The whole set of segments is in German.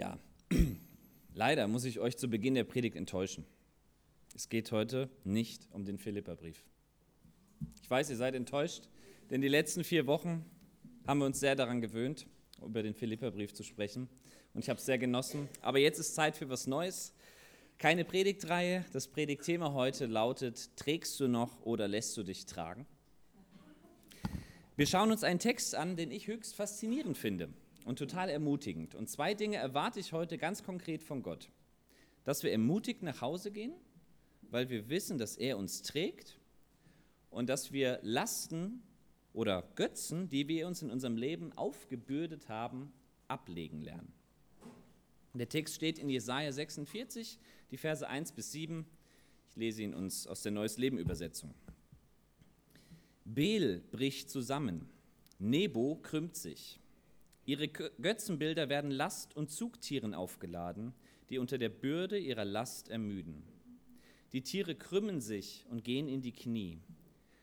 Ja, leider muss ich euch zu Beginn der Predigt enttäuschen. Es geht heute nicht um den Philipperbrief. Ich weiß, ihr seid enttäuscht, denn die letzten vier Wochen haben wir uns sehr daran gewöhnt, über den Philipperbrief zu sprechen. Und ich habe es sehr genossen. Aber jetzt ist Zeit für was Neues. Keine Predigtreihe. Das Predigtthema heute lautet: Trägst du noch oder lässt du dich tragen? Wir schauen uns einen Text an, den ich höchst faszinierend finde und total ermutigend. Und zwei Dinge erwarte ich heute ganz konkret von Gott. Dass wir ermutigt nach Hause gehen, weil wir wissen, dass er uns trägt und dass wir Lasten oder Götzen, die wir uns in unserem Leben aufgebürdet haben, ablegen lernen. Der Text steht in Jesaja 46, die Verse 1 bis 7. Ich lese ihn uns aus der Neues Leben Übersetzung. Bel bricht zusammen, Nebo krümmt sich. Ihre Götzenbilder werden Last und Zugtieren aufgeladen, die unter der Bürde ihrer Last ermüden. Die Tiere krümmen sich und gehen in die Knie.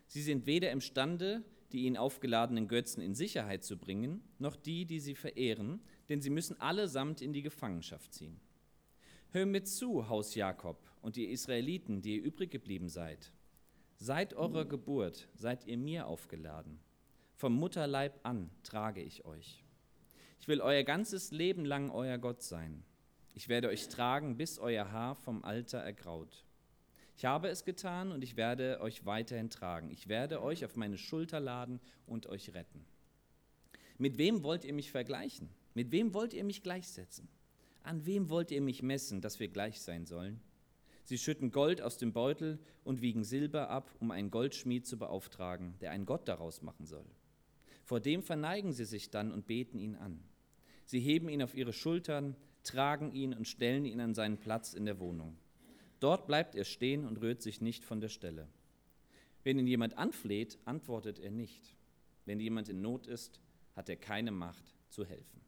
Sie sind weder imstande, die ihnen aufgeladenen Götzen in Sicherheit zu bringen, noch die, die sie verehren, denn sie müssen allesamt in die Gefangenschaft ziehen. Hör mir zu, Haus Jakob und ihr Israeliten, die ihr übrig geblieben seid. Seit eurer Geburt seid ihr mir aufgeladen. Vom Mutterleib an trage ich euch. Ich will euer ganzes Leben lang euer Gott sein. Ich werde euch tragen, bis euer Haar vom Alter ergraut. Ich habe es getan und ich werde euch weiterhin tragen. Ich werde euch auf meine Schulter laden und euch retten. Mit wem wollt ihr mich vergleichen? Mit wem wollt ihr mich gleichsetzen? An wem wollt ihr mich messen, dass wir gleich sein sollen? Sie schütten Gold aus dem Beutel und wiegen Silber ab, um einen Goldschmied zu beauftragen, der einen Gott daraus machen soll. Vor dem verneigen sie sich dann und beten ihn an. Sie heben ihn auf ihre Schultern, tragen ihn und stellen ihn an seinen Platz in der Wohnung. Dort bleibt er stehen und rührt sich nicht von der Stelle. Wenn ihn jemand anfleht, antwortet er nicht. Wenn jemand in Not ist, hat er keine Macht zu helfen.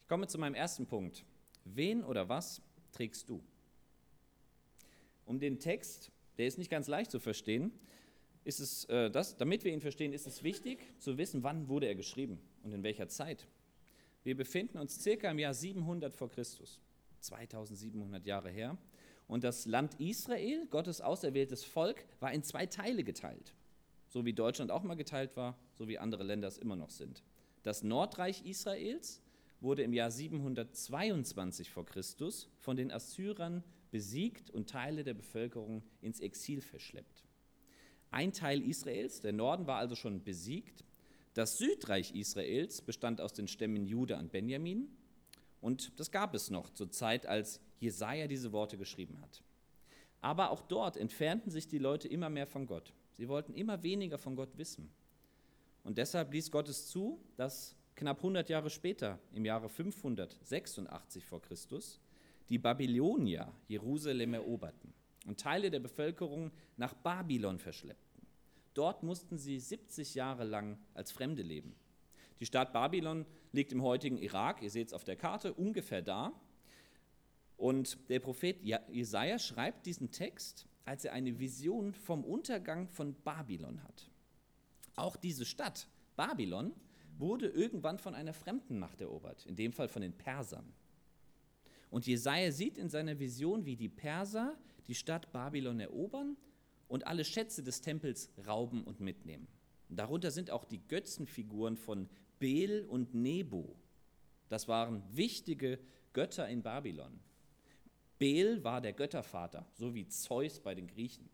Ich komme zu meinem ersten Punkt. Wen oder was trägst du? Um den Text, der ist nicht ganz leicht zu verstehen, ist es, äh, das, damit wir ihn verstehen, ist es wichtig zu wissen, wann wurde er geschrieben und in welcher Zeit. Wir befinden uns circa im Jahr 700 vor Christus, 2700 Jahre her. Und das Land Israel, Gottes auserwähltes Volk, war in zwei Teile geteilt. So wie Deutschland auch mal geteilt war, so wie andere Länder es immer noch sind. Das Nordreich Israels wurde im Jahr 722 vor Christus von den Assyrern besiegt und Teile der Bevölkerung ins Exil verschleppt. Ein Teil Israels, der Norden, war also schon besiegt. Das Südreich Israels bestand aus den Stämmen Juda und Benjamin. Und das gab es noch zur Zeit, als Jesaja diese Worte geschrieben hat. Aber auch dort entfernten sich die Leute immer mehr von Gott. Sie wollten immer weniger von Gott wissen. Und deshalb ließ Gott es zu, dass knapp 100 Jahre später, im Jahre 586 vor Christus, die Babylonier Jerusalem eroberten und Teile der Bevölkerung nach Babylon verschleppten. Dort mussten sie 70 Jahre lang als Fremde leben. Die Stadt Babylon liegt im heutigen Irak, ihr seht es auf der Karte, ungefähr da. Und der Prophet Jesaja schreibt diesen Text, als er eine Vision vom Untergang von Babylon hat. Auch diese Stadt, Babylon, wurde irgendwann von einer fremden Macht erobert, in dem Fall von den Persern. Und Jesaja sieht in seiner Vision, wie die Perser die Stadt Babylon erobern und alle Schätze des Tempels rauben und mitnehmen. Darunter sind auch die Götzenfiguren von Bel und Nebo. Das waren wichtige Götter in Babylon. Bel war der Göttervater, so wie Zeus bei den Griechen.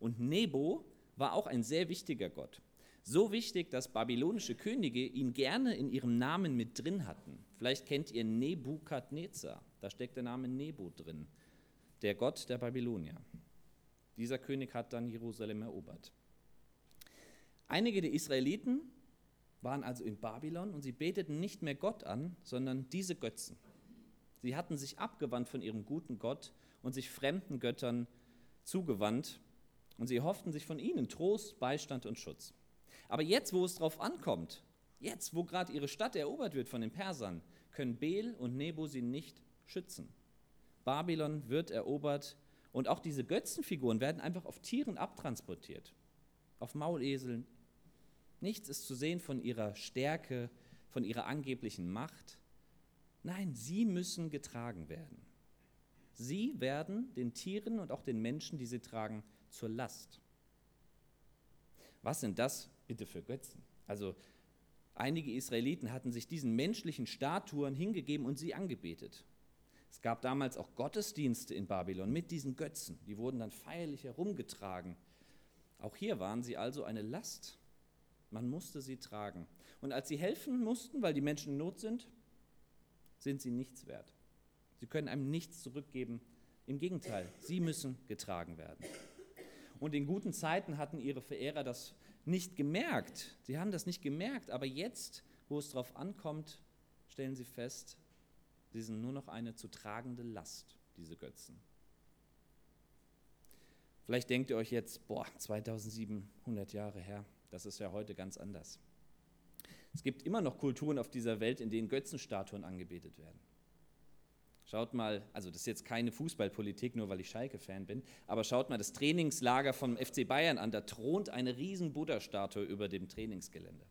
Und Nebo war auch ein sehr wichtiger Gott. So wichtig, dass babylonische Könige ihn gerne in ihrem Namen mit drin hatten. Vielleicht kennt ihr Nebukadnezar, da steckt der Name Nebo drin der Gott der Babylonier. Dieser König hat dann Jerusalem erobert. Einige der Israeliten waren also in Babylon und sie beteten nicht mehr Gott an, sondern diese Götzen. Sie hatten sich abgewandt von ihrem guten Gott und sich fremden Göttern zugewandt und sie hofften sich von ihnen Trost, Beistand und Schutz. Aber jetzt, wo es darauf ankommt, jetzt, wo gerade ihre Stadt erobert wird von den Persern, können Bel und Nebo sie nicht schützen. Babylon wird erobert und auch diese Götzenfiguren werden einfach auf Tieren abtransportiert, auf Mauleseln. Nichts ist zu sehen von ihrer Stärke, von ihrer angeblichen Macht. Nein, sie müssen getragen werden. Sie werden den Tieren und auch den Menschen, die sie tragen, zur Last. Was sind das bitte für Götzen? Also einige Israeliten hatten sich diesen menschlichen Statuen hingegeben und sie angebetet. Es gab damals auch Gottesdienste in Babylon mit diesen Götzen. Die wurden dann feierlich herumgetragen. Auch hier waren sie also eine Last. Man musste sie tragen. Und als sie helfen mussten, weil die Menschen in Not sind, sind sie nichts wert. Sie können einem nichts zurückgeben. Im Gegenteil, sie müssen getragen werden. Und in guten Zeiten hatten ihre Verehrer das nicht gemerkt. Sie haben das nicht gemerkt, aber jetzt, wo es darauf ankommt, stellen sie fest, sie sind nur noch eine zu tragende Last, diese Götzen. Vielleicht denkt ihr euch jetzt, boah, 2700 Jahre her, das ist ja heute ganz anders. Es gibt immer noch Kulturen auf dieser Welt, in denen Götzenstatuen angebetet werden. Schaut mal, also das ist jetzt keine Fußballpolitik, nur weil ich Schalke-Fan bin, aber schaut mal das Trainingslager vom FC Bayern an. Da thront eine riesen Buddha-Statue über dem Trainingsgelände.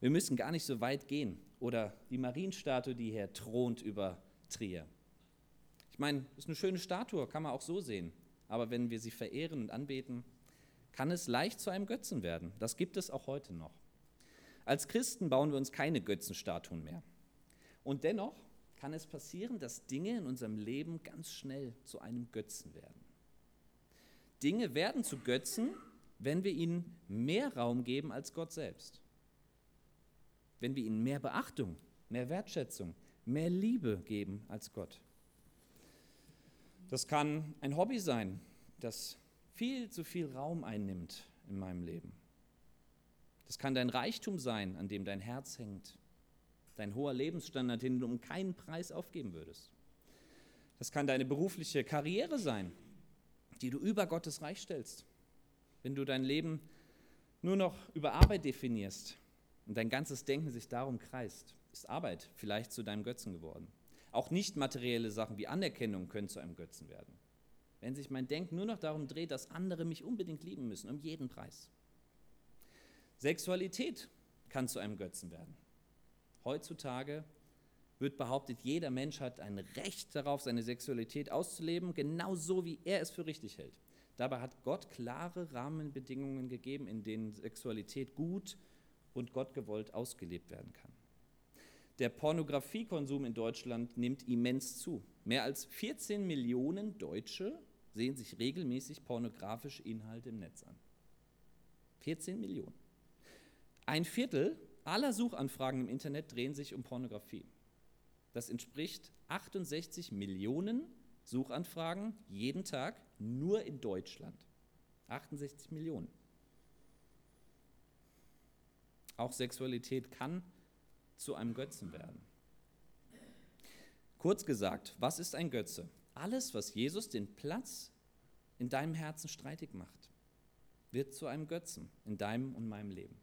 Wir müssen gar nicht so weit gehen. Oder die Marienstatue, die hier thront über Trier. Ich meine, ist eine schöne Statue, kann man auch so sehen. Aber wenn wir sie verehren und anbeten, kann es leicht zu einem Götzen werden. Das gibt es auch heute noch. Als Christen bauen wir uns keine Götzenstatuen mehr. Und dennoch kann es passieren, dass Dinge in unserem Leben ganz schnell zu einem Götzen werden. Dinge werden zu Götzen, wenn wir ihnen mehr Raum geben als Gott selbst. Wenn wir ihnen mehr Beachtung, mehr Wertschätzung, mehr Liebe geben als Gott. Das kann ein Hobby sein, das viel zu viel Raum einnimmt in meinem Leben. Das kann dein Reichtum sein, an dem dein Herz hängt dein hoher Lebensstandard, den du um keinen Preis aufgeben würdest. Das kann deine berufliche Karriere sein, die du über Gottes Reich stellst. Wenn du dein Leben nur noch über Arbeit definierst und dein ganzes Denken sich darum kreist, ist Arbeit vielleicht zu deinem Götzen geworden. Auch nicht materielle Sachen wie Anerkennung können zu einem Götzen werden. Wenn sich mein Denken nur noch darum dreht, dass andere mich unbedingt lieben müssen, um jeden Preis. Sexualität kann zu einem Götzen werden. Heutzutage wird behauptet, jeder Mensch hat ein Recht darauf, seine Sexualität auszuleben, genau so, wie er es für richtig hält. Dabei hat Gott klare Rahmenbedingungen gegeben, in denen Sexualität gut und gottgewollt ausgelebt werden kann. Der Pornografiekonsum in Deutschland nimmt immens zu. Mehr als 14 Millionen Deutsche sehen sich regelmäßig pornografische Inhalte im Netz an. 14 Millionen. Ein Viertel aller Suchanfragen im Internet drehen sich um Pornografie. Das entspricht 68 Millionen Suchanfragen jeden Tag nur in Deutschland. 68 Millionen. Auch Sexualität kann zu einem Götzen werden. Kurz gesagt, was ist ein Götze? Alles, was Jesus den Platz in deinem Herzen streitig macht, wird zu einem Götzen in deinem und meinem Leben.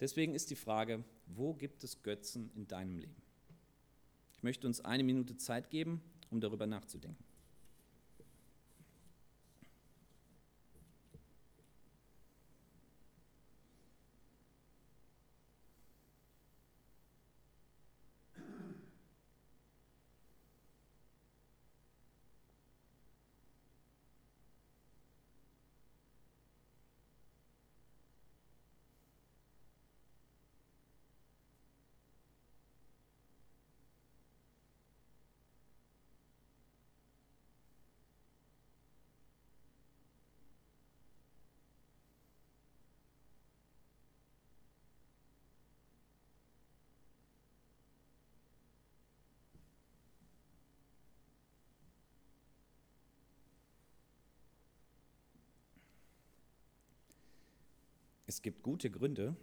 Deswegen ist die Frage, wo gibt es Götzen in deinem Leben? Ich möchte uns eine Minute Zeit geben, um darüber nachzudenken. Es gibt gute Gründe,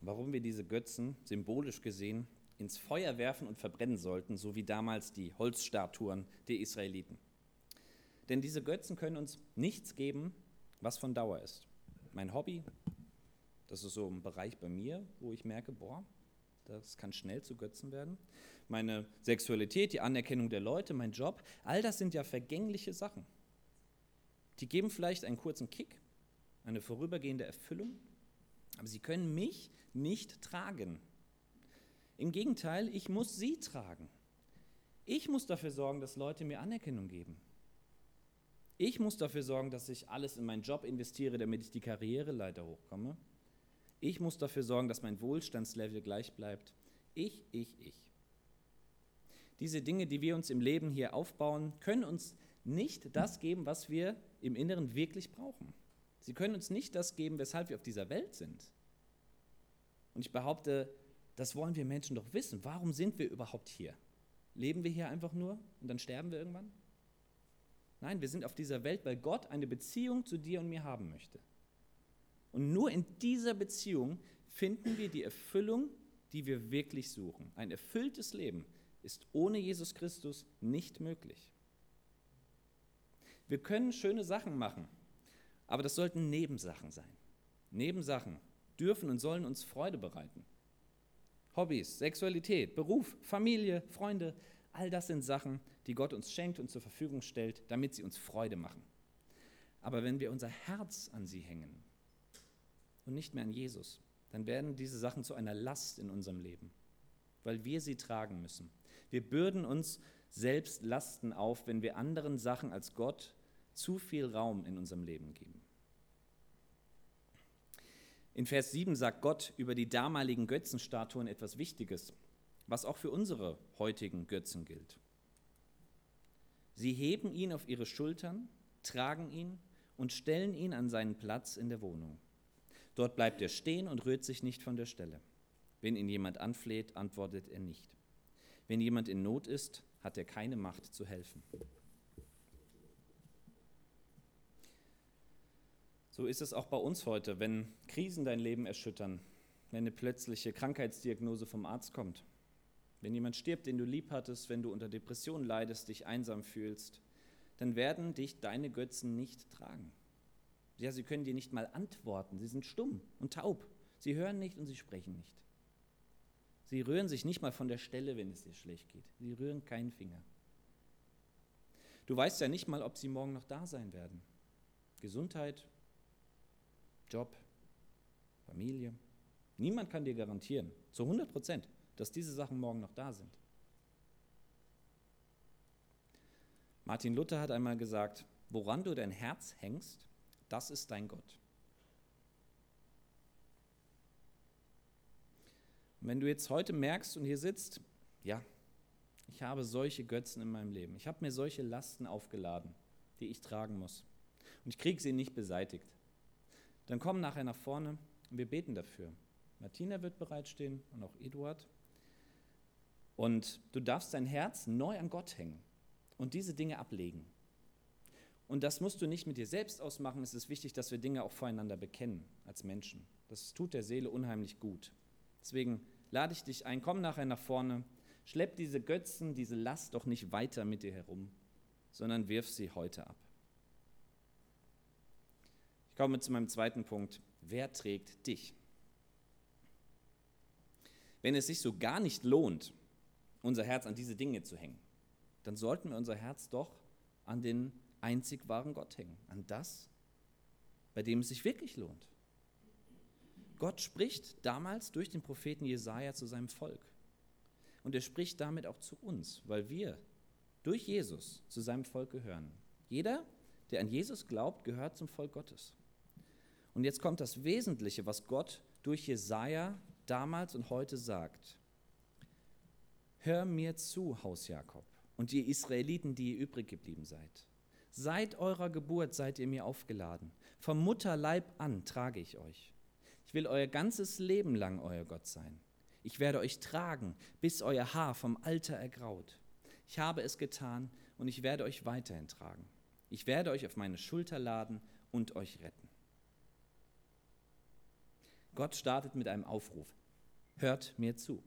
warum wir diese Götzen symbolisch gesehen ins Feuer werfen und verbrennen sollten, so wie damals die Holzstatuen der Israeliten. Denn diese Götzen können uns nichts geben, was von Dauer ist. Mein Hobby, das ist so ein Bereich bei mir, wo ich merke, boah, das kann schnell zu Götzen werden. Meine Sexualität, die Anerkennung der Leute, mein Job, all das sind ja vergängliche Sachen. Die geben vielleicht einen kurzen Kick, eine vorübergehende Erfüllung, Aber sie können mich nicht tragen. Im Gegenteil, ich muss sie tragen. Ich muss dafür sorgen, dass Leute mir Anerkennung geben. Ich muss dafür sorgen, dass ich alles in meinen Job investiere, damit ich die Karriereleiter hochkomme. Ich muss dafür sorgen, dass mein Wohlstandslevel gleich bleibt. Ich, ich, ich. Diese Dinge, die wir uns im Leben hier aufbauen, können uns nicht das geben, was wir im Inneren wirklich brauchen. Sie können uns nicht das geben, weshalb wir auf dieser Welt sind. Und ich behaupte, das wollen wir Menschen doch wissen. Warum sind wir überhaupt hier? Leben wir hier einfach nur und dann sterben wir irgendwann? Nein, wir sind auf dieser Welt, weil Gott eine Beziehung zu dir und mir haben möchte. Und nur in dieser Beziehung finden wir die Erfüllung, die wir wirklich suchen. Ein erfülltes Leben ist ohne Jesus Christus nicht möglich. Wir können schöne Sachen machen, aber das sollten Nebensachen sein. Nebensachen dürfen und sollen uns Freude bereiten. Hobbys, Sexualität, Beruf, Familie, Freunde, all das sind Sachen, die Gott uns schenkt und zur Verfügung stellt, damit sie uns Freude machen. Aber wenn wir unser Herz an sie hängen und nicht mehr an Jesus, dann werden diese Sachen zu einer Last in unserem Leben, weil wir sie tragen müssen. Wir bürden uns selbst Lasten auf, wenn wir anderen Sachen als Gott zu viel Raum in unserem Leben geben. In Vers 7 sagt Gott über die damaligen Götzenstatuen etwas Wichtiges, was auch für unsere heutigen Götzen gilt. Sie heben ihn auf ihre Schultern, tragen ihn und stellen ihn an seinen Platz in der Wohnung. Dort bleibt er stehen und rührt sich nicht von der Stelle. Wenn ihn jemand anfleht, antwortet er nicht. Wenn jemand in Not ist, hat er keine Macht zu helfen. So ist es auch bei uns heute, wenn Krisen dein Leben erschüttern, wenn eine plötzliche Krankheitsdiagnose vom Arzt kommt, wenn jemand stirbt, den du lieb hattest, wenn du unter Depressionen leidest, dich einsam fühlst, dann werden dich deine Götzen nicht tragen. Ja, sie können dir nicht mal antworten, sie sind stumm und taub, sie hören nicht und sie sprechen nicht. Sie rühren sich nicht mal von der Stelle, wenn es dir schlecht geht. Sie rühren keinen Finger. Du weißt ja nicht mal, ob sie morgen noch da sein werden. Gesundheit, Job, Familie. Niemand kann dir garantieren, zu 100 Prozent, dass diese Sachen morgen noch da sind. Martin Luther hat einmal gesagt, woran du dein Herz hängst, das ist dein Gott. Und wenn du jetzt heute merkst und hier sitzt, ja, ich habe solche Götzen in meinem Leben, ich habe mir solche Lasten aufgeladen, die ich tragen muss, und ich kriege sie nicht beseitigt, dann komm nachher nach vorne und wir beten dafür. Martina wird bereitstehen und auch Eduard. Und du darfst dein Herz neu an Gott hängen und diese Dinge ablegen. Und das musst du nicht mit dir selbst ausmachen. Es ist wichtig, dass wir Dinge auch voreinander bekennen als Menschen. Das tut der Seele unheimlich gut. Deswegen lade ich dich ein, komm nachher nach vorne, schlepp diese Götzen, diese Last doch nicht weiter mit dir herum, sondern wirf sie heute ab. Ich komme zu meinem zweiten Punkt. Wer trägt dich? Wenn es sich so gar nicht lohnt, unser Herz an diese Dinge zu hängen, dann sollten wir unser Herz doch an den einzig wahren Gott hängen, an das, bei dem es sich wirklich lohnt. Gott spricht damals durch den Propheten Jesaja zu seinem Volk. Und er spricht damit auch zu uns, weil wir durch Jesus zu seinem Volk gehören. Jeder, der an Jesus glaubt, gehört zum Volk Gottes. Und jetzt kommt das Wesentliche, was Gott durch Jesaja damals und heute sagt. Hör mir zu, Haus Jakob, und ihr Israeliten, die ihr übrig geblieben seid. Seit eurer Geburt seid ihr mir aufgeladen. Vom Mutterleib an trage ich euch. Ich will euer ganzes Leben lang euer Gott sein. Ich werde euch tragen, bis euer Haar vom Alter ergraut. Ich habe es getan und ich werde euch weiterhin tragen. Ich werde euch auf meine Schulter laden und euch retten. Gott startet mit einem Aufruf. Hört mir zu.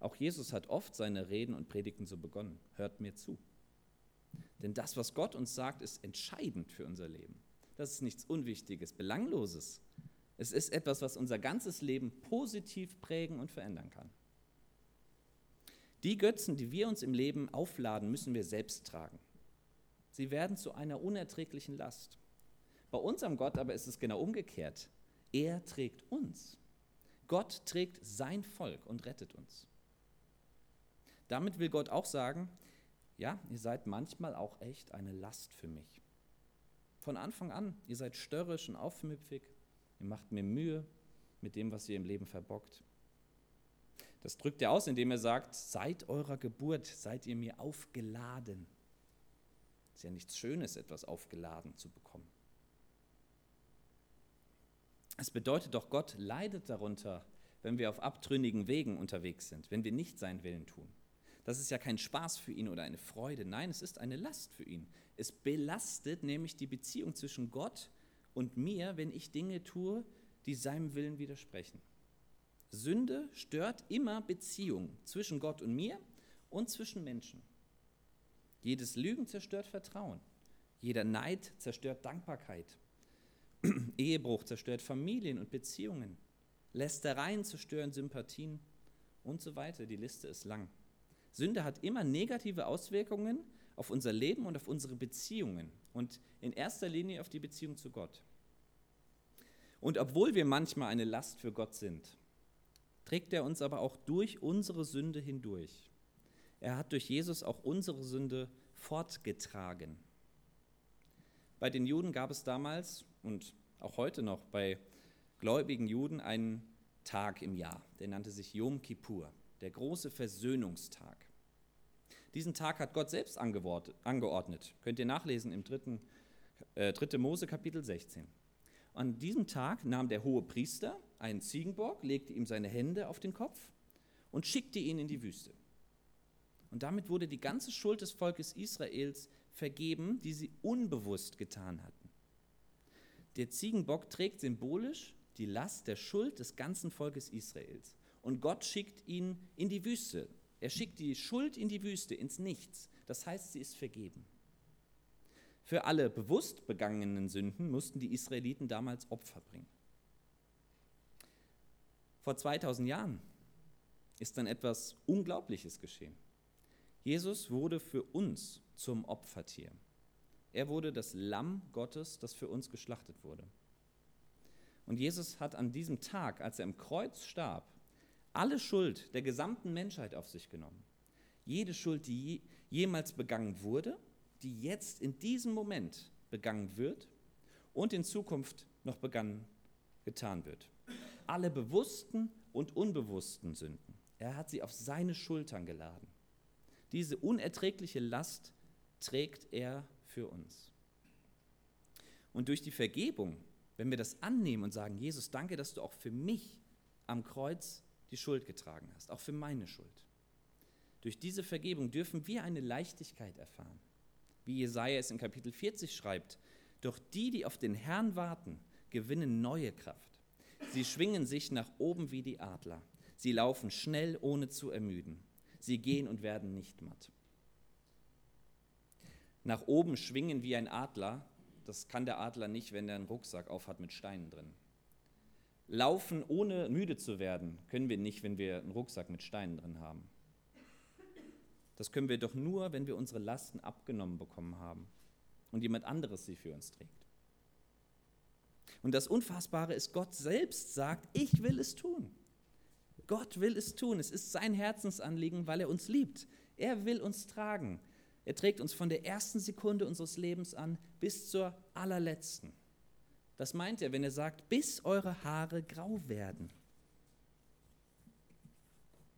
Auch Jesus hat oft seine Reden und Predigten so begonnen. Hört mir zu. Denn das, was Gott uns sagt, ist entscheidend für unser Leben. Das ist nichts Unwichtiges, Belangloses. Es ist etwas, was unser ganzes Leben positiv prägen und verändern kann. Die Götzen, die wir uns im Leben aufladen, müssen wir selbst tragen. Sie werden zu einer unerträglichen Last. Bei unserem Gott aber ist es genau umgekehrt. Er trägt uns. Gott trägt sein Volk und rettet uns. Damit will Gott auch sagen, ja, ihr seid manchmal auch echt eine Last für mich. Von Anfang an, ihr seid störrisch und aufmüpfig, ihr macht mir Mühe mit dem, was ihr im Leben verbockt. Das drückt er aus, indem er sagt, seit eurer Geburt seid ihr mir aufgeladen. Es ist ja nichts Schönes, etwas aufgeladen zu bekommen. Es bedeutet doch, Gott leidet darunter, wenn wir auf abtrünnigen Wegen unterwegs sind, wenn wir nicht seinen Willen tun. Das ist ja kein Spaß für ihn oder eine Freude. Nein, es ist eine Last für ihn. Es belastet nämlich die Beziehung zwischen Gott und mir, wenn ich Dinge tue, die seinem Willen widersprechen. Sünde stört immer Beziehung zwischen Gott und mir und zwischen Menschen. Jedes Lügen zerstört Vertrauen. Jeder Neid zerstört Dankbarkeit. Ehebruch zerstört Familien und Beziehungen. Lästereien zerstören Sympathien und so weiter. Die Liste ist lang. Sünde hat immer negative Auswirkungen auf unser Leben und auf unsere Beziehungen und in erster Linie auf die Beziehung zu Gott. Und obwohl wir manchmal eine Last für Gott sind, trägt er uns aber auch durch unsere Sünde hindurch. Er hat durch Jesus auch unsere Sünde fortgetragen. Bei den Juden gab es damals und auch heute noch bei gläubigen Juden einen Tag im Jahr, der nannte sich Yom Kippur, der große Versöhnungstag. Diesen Tag hat Gott selbst angeordnet. Könnt ihr nachlesen im 3. Äh, 3. Mose Kapitel 16. An diesem Tag nahm der hohe Priester einen Ziegenbock, legte ihm seine Hände auf den Kopf und schickte ihn in die Wüste. Und damit wurde die ganze Schuld des Volkes Israels vergeben, die sie unbewusst getan hatten. Der Ziegenbock trägt symbolisch die Last der Schuld des ganzen Volkes Israels. Und Gott schickt ihn in die Wüste. Er schickt die Schuld in die Wüste, ins Nichts. Das heißt, sie ist vergeben. Für alle bewusst begangenen Sünden mussten die Israeliten damals Opfer bringen. Vor 2000 Jahren ist dann etwas Unglaubliches geschehen. Jesus wurde für uns zum Opfertier. Er wurde das Lamm Gottes, das für uns geschlachtet wurde. Und Jesus hat an diesem Tag, als er im Kreuz starb, alle Schuld der gesamten Menschheit auf sich genommen. Jede Schuld, die jemals begangen wurde die jetzt in diesem Moment begangen wird und in Zukunft noch begangen getan wird. Alle bewussten und unbewussten Sünden. Er hat sie auf seine Schultern geladen. Diese unerträgliche Last trägt er für uns. Und durch die Vergebung, wenn wir das annehmen und sagen, Jesus, danke, dass du auch für mich am Kreuz die Schuld getragen hast, auch für meine Schuld. Durch diese Vergebung dürfen wir eine Leichtigkeit erfahren wie Jesaja es in Kapitel 40 schreibt. Doch die, die auf den Herrn warten, gewinnen neue Kraft. Sie schwingen sich nach oben wie die Adler. Sie laufen schnell, ohne zu ermüden. Sie gehen und werden nicht matt. Nach oben schwingen wie ein Adler, das kann der Adler nicht, wenn er einen Rucksack aufhat mit Steinen drin. Laufen ohne müde zu werden, können wir nicht, wenn wir einen Rucksack mit Steinen drin haben. Das können wir doch nur, wenn wir unsere Lasten abgenommen bekommen haben und jemand anderes sie für uns trägt. Und das Unfassbare ist, Gott selbst sagt, ich will es tun. Gott will es tun. Es ist sein Herzensanliegen, weil er uns liebt. Er will uns tragen. Er trägt uns von der ersten Sekunde unseres Lebens an bis zur allerletzten. Das meint er, wenn er sagt, bis eure Haare grau werden.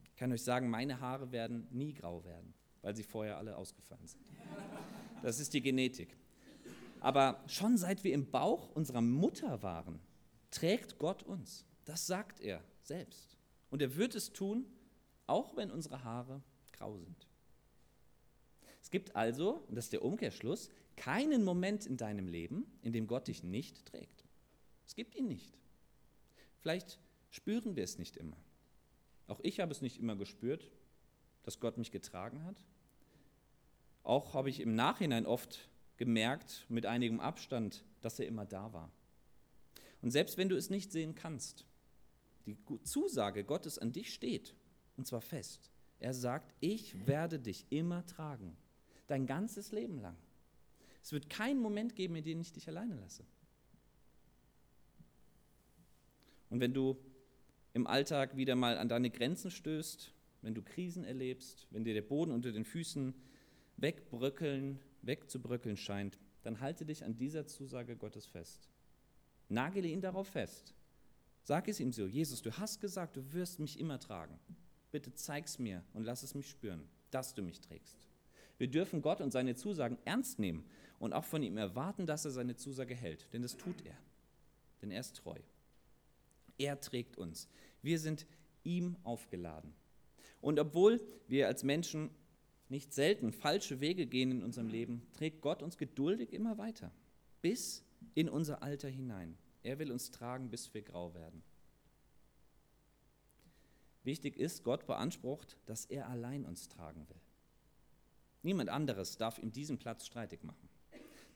Ich kann euch sagen, meine Haare werden nie grau werden, weil sie vorher alle ausgefallen sind. Das ist die Genetik. Aber schon seit wir im Bauch unserer Mutter waren, trägt Gott uns. Das sagt er selbst. Und er wird es tun, auch wenn unsere Haare grau sind. Es gibt also, und das ist der Umkehrschluss, keinen Moment in deinem Leben, in dem Gott dich nicht trägt. Es gibt ihn nicht. Vielleicht spüren wir es nicht immer. Auch ich habe es nicht immer gespürt, dass Gott mich getragen hat. Auch habe ich im Nachhinein oft gemerkt, mit einigem Abstand, dass er immer da war. Und selbst wenn du es nicht sehen kannst, die Zusage Gottes an dich steht, und zwar fest. Er sagt, ich werde dich immer tragen, dein ganzes Leben lang. Es wird keinen Moment geben, in dem ich dich alleine lasse. Und wenn du im Alltag wieder mal an deine Grenzen stößt, wenn du Krisen erlebst, wenn dir der Boden unter den Füßen wegbröckeln, wegzubröckeln scheint, dann halte dich an dieser Zusage Gottes fest. Nagele ihn darauf fest. Sag es ihm so, Jesus, du hast gesagt, du wirst mich immer tragen. Bitte zeig's mir und lass es mich spüren, dass du mich trägst. Wir dürfen Gott und seine Zusagen ernst nehmen und auch von ihm erwarten, dass er seine Zusage hält, denn das tut er. Denn er ist treu. Er trägt uns. Wir sind ihm aufgeladen. Und obwohl wir als Menschen nicht selten falsche Wege gehen in unserem Leben, trägt Gott uns geduldig immer weiter, bis in unser Alter hinein. Er will uns tragen, bis wir grau werden. Wichtig ist, Gott beansprucht, dass er allein uns tragen will. Niemand anderes darf ihm diesen Platz streitig machen.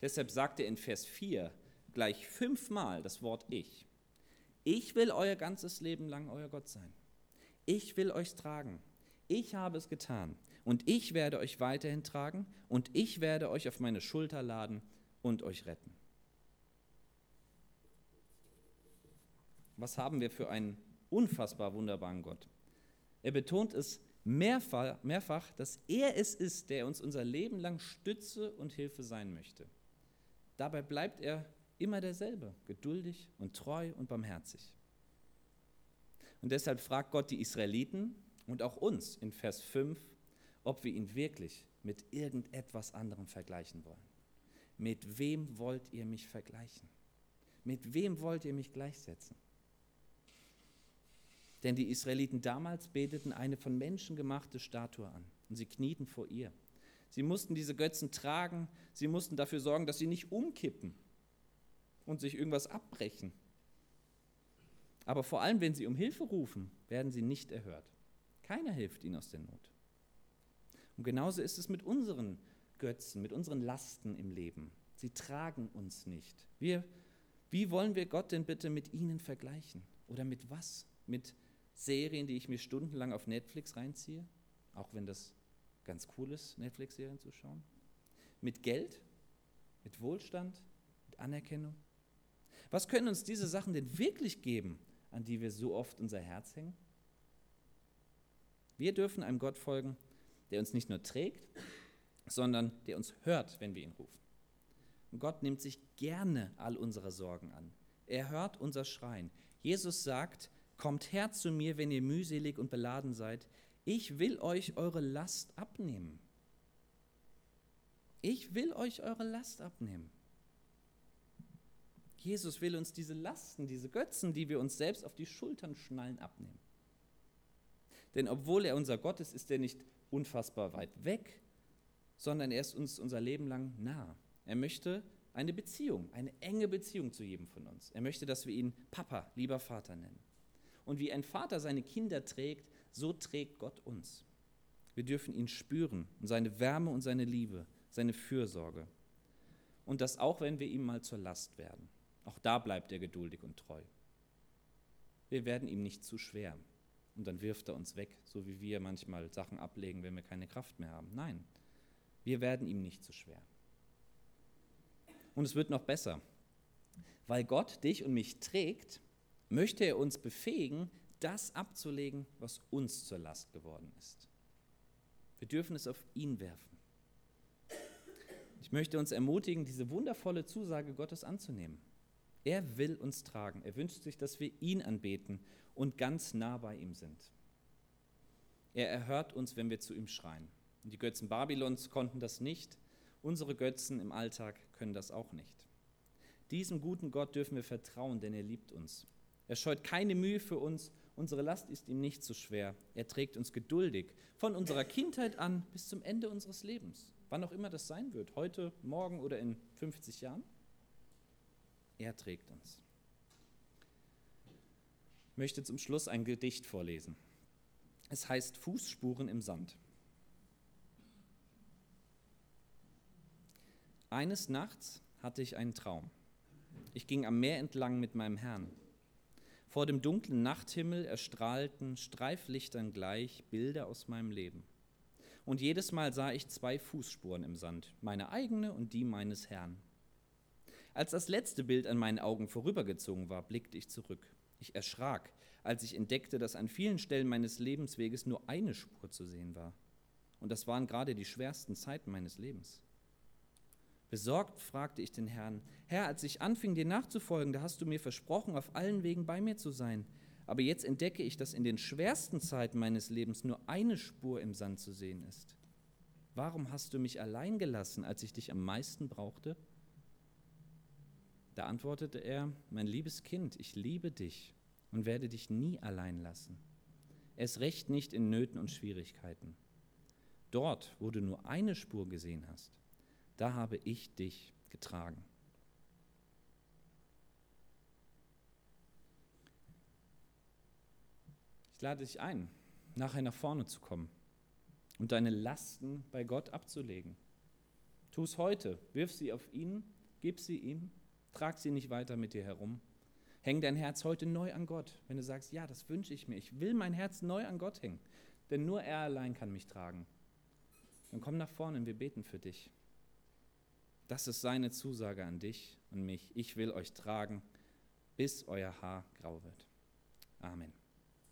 Deshalb sagt er in Vers 4 gleich fünfmal das Wort Ich. Ich will euer ganzes Leben lang euer Gott sein. Ich will euch tragen. Ich habe es getan. Und ich werde euch weiterhin tragen. Und ich werde euch auf meine Schulter laden und euch retten. Was haben wir für einen unfassbar wunderbaren Gott? Er betont es mehrfach, mehrfach, dass er es ist, der uns unser Leben lang Stütze und Hilfe sein möchte. Dabei bleibt er immer derselbe, geduldig und treu und barmherzig. Und deshalb fragt Gott die Israeliten und auch uns in Vers 5, ob wir ihn wirklich mit irgendetwas anderem vergleichen wollen. Mit wem wollt ihr mich vergleichen? Mit wem wollt ihr mich gleichsetzen? Denn die Israeliten damals beteten eine von Menschen gemachte Statue an und sie knieten vor ihr. Sie mussten diese Götzen tragen, sie mussten dafür sorgen, dass sie nicht umkippen und sich irgendwas abbrechen. Aber vor allem, wenn sie um Hilfe rufen, werden sie nicht erhört. Keiner hilft ihnen aus der Not. Und genauso ist es mit unseren Götzen, mit unseren Lasten im Leben. Sie tragen uns nicht. Wir, wie wollen wir Gott denn bitte mit ihnen vergleichen? Oder mit was? Mit Serien, die ich mir stundenlang auf Netflix reinziehe, auch wenn das ganz cool ist, Netflix-Serien zu schauen. Mit Geld, mit Wohlstand, mit Anerkennung. Was können uns diese Sachen denn wirklich geben, an die wir so oft unser Herz hängen? Wir dürfen einem Gott folgen, der uns nicht nur trägt, sondern der uns hört, wenn wir ihn rufen. Und Gott nimmt sich gerne all unsere Sorgen an. Er hört unser Schreien. Jesus sagt, Kommt her zu mir, wenn ihr mühselig und beladen seid. Ich will euch eure Last abnehmen. Ich will euch eure Last abnehmen. Jesus will uns diese Lasten, diese Götzen, die wir uns selbst auf die Schultern schnallen, abnehmen. Denn obwohl er unser Gott ist, ist er nicht unfassbar weit weg, sondern er ist uns unser Leben lang nah. Er möchte eine Beziehung, eine enge Beziehung zu jedem von uns. Er möchte, dass wir ihn Papa, lieber Vater nennen. Und wie ein Vater seine Kinder trägt, so trägt Gott uns. Wir dürfen ihn spüren und seine Wärme und seine Liebe, seine Fürsorge. Und das auch, wenn wir ihm mal zur Last werden. Auch da bleibt er geduldig und treu. Wir werden ihm nicht zu schwer. Und dann wirft er uns weg, so wie wir manchmal Sachen ablegen, wenn wir keine Kraft mehr haben. Nein, wir werden ihm nicht zu schwer. Und es wird noch besser. Weil Gott dich und mich trägt, möchte er uns befähigen, das abzulegen, was uns zur Last geworden ist. Wir dürfen es auf ihn werfen. Ich möchte uns ermutigen, diese wundervolle Zusage Gottes anzunehmen. Er will uns tragen. Er wünscht sich, dass wir ihn anbeten und ganz nah bei ihm sind. Er erhört uns, wenn wir zu ihm schreien. Und die Götzen Babylons konnten das nicht. Unsere Götzen im Alltag können das auch nicht. Diesem guten Gott dürfen wir vertrauen, denn er liebt uns. Er scheut keine Mühe für uns. Unsere Last ist ihm nicht zu so schwer. Er trägt uns geduldig von unserer Kindheit an bis zum Ende unseres Lebens. Wann auch immer das sein wird, heute, morgen oder in 50 Jahren. Er trägt uns. Ich möchte zum Schluss ein Gedicht vorlesen. Es heißt Fußspuren im Sand. Eines Nachts hatte ich einen Traum. Ich ging am Meer entlang mit meinem Herrn. Vor dem dunklen Nachthimmel erstrahlten Streiflichtern gleich Bilder aus meinem Leben. Und jedes Mal sah ich zwei Fußspuren im Sand, meine eigene und die meines Herrn. Als das letzte Bild an meinen Augen vorübergezogen war, blickte ich zurück. Ich erschrak, als ich entdeckte, dass an vielen Stellen meines Lebensweges nur eine Spur zu sehen war. Und das waren gerade die schwersten Zeiten meines Lebens. Besorgt fragte ich den Herrn, Herr, als ich anfing, dir nachzufolgen, da hast du mir versprochen, auf allen Wegen bei mir zu sein. Aber jetzt entdecke ich, dass in den schwersten Zeiten meines Lebens nur eine Spur im Sand zu sehen ist. Warum hast du mich allein gelassen, als ich dich am meisten brauchte? Da antwortete er, mein liebes Kind, ich liebe dich und werde dich nie allein lassen. Es recht nicht in Nöten und Schwierigkeiten. Dort, wo du nur eine Spur gesehen hast, da habe ich dich getragen. Ich lade dich ein, nachher nach vorne zu kommen und deine Lasten bei Gott abzulegen. Tu es heute, wirf sie auf ihn, gib sie ihm, trag sie nicht weiter mit dir herum. Häng dein Herz heute neu an Gott. Wenn du sagst, ja, das wünsche ich mir, ich will mein Herz neu an Gott hängen, denn nur er allein kann mich tragen. Dann komm nach vorne und wir beten für dich. Das ist seine Zusage an dich und mich. Ich will euch tragen, bis euer Haar grau wird. Amen.